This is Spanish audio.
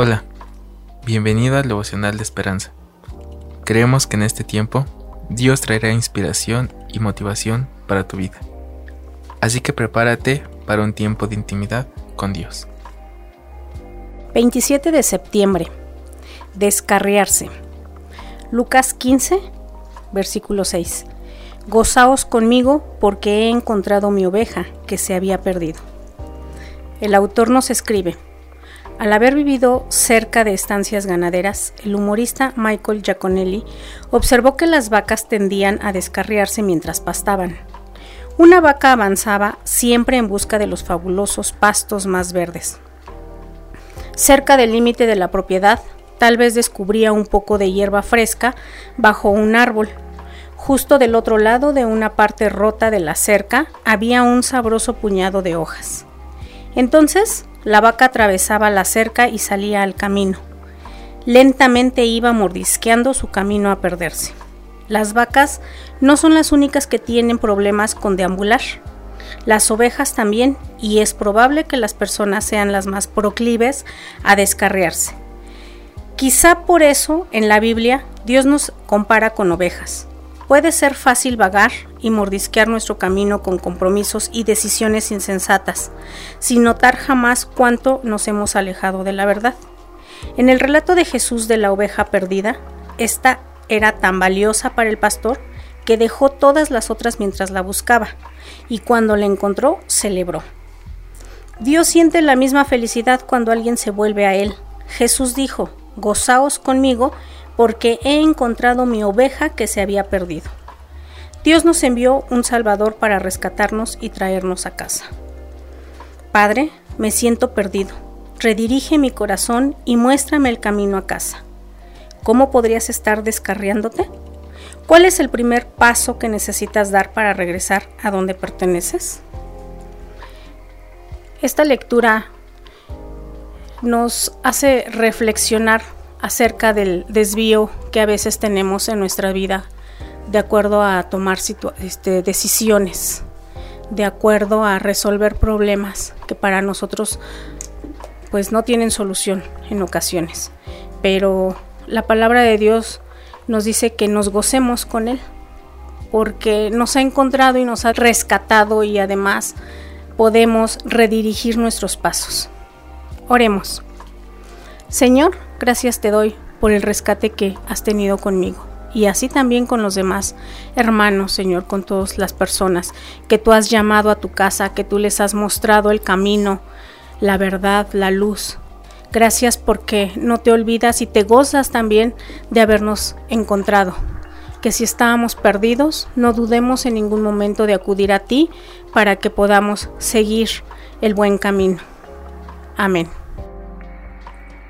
Hola, bienvenido al devocional de esperanza. Creemos que en este tiempo Dios traerá inspiración y motivación para tu vida. Así que prepárate para un tiempo de intimidad con Dios. 27 de septiembre. Descarriarse. Lucas 15, versículo 6. Gozaos conmigo porque he encontrado mi oveja que se había perdido. El autor nos escribe, al haber vivido cerca de estancias ganaderas, el humorista Michael Giaconelli observó que las vacas tendían a descarriarse mientras pastaban. Una vaca avanzaba siempre en busca de los fabulosos pastos más verdes. Cerca del límite de la propiedad, tal vez descubría un poco de hierba fresca bajo un árbol. Justo del otro lado de una parte rota de la cerca había un sabroso puñado de hojas. Entonces la vaca atravesaba la cerca y salía al camino. Lentamente iba mordisqueando su camino a perderse. Las vacas no son las únicas que tienen problemas con deambular. Las ovejas también, y es probable que las personas sean las más proclives a descarriarse. Quizá por eso en la Biblia Dios nos compara con ovejas. Puede ser fácil vagar y mordisquear nuestro camino con compromisos y decisiones insensatas, sin notar jamás cuánto nos hemos alejado de la verdad. En el relato de Jesús de la oveja perdida, esta era tan valiosa para el pastor que dejó todas las otras mientras la buscaba, y cuando la encontró, celebró. Dios siente la misma felicidad cuando alguien se vuelve a Él. Jesús dijo, Gozaos conmigo porque he encontrado mi oveja que se había perdido. Dios nos envió un Salvador para rescatarnos y traernos a casa. Padre, me siento perdido. Redirige mi corazón y muéstrame el camino a casa. ¿Cómo podrías estar descarriándote? ¿Cuál es el primer paso que necesitas dar para regresar a donde perteneces? Esta lectura nos hace reflexionar acerca del desvío que a veces tenemos en nuestra vida de acuerdo a tomar este, decisiones, de acuerdo a resolver problemas que para nosotros pues no tienen solución en ocasiones. Pero la palabra de Dios nos dice que nos gocemos con Él, porque nos ha encontrado y nos ha rescatado y además podemos redirigir nuestros pasos. Oremos. Señor, gracias te doy por el rescate que has tenido conmigo y así también con los demás hermanos, Señor, con todas las personas que tú has llamado a tu casa, que tú les has mostrado el camino, la verdad, la luz. Gracias porque no te olvidas y te gozas también de habernos encontrado. Que si estábamos perdidos, no dudemos en ningún momento de acudir a ti para que podamos seguir el buen camino. Amén.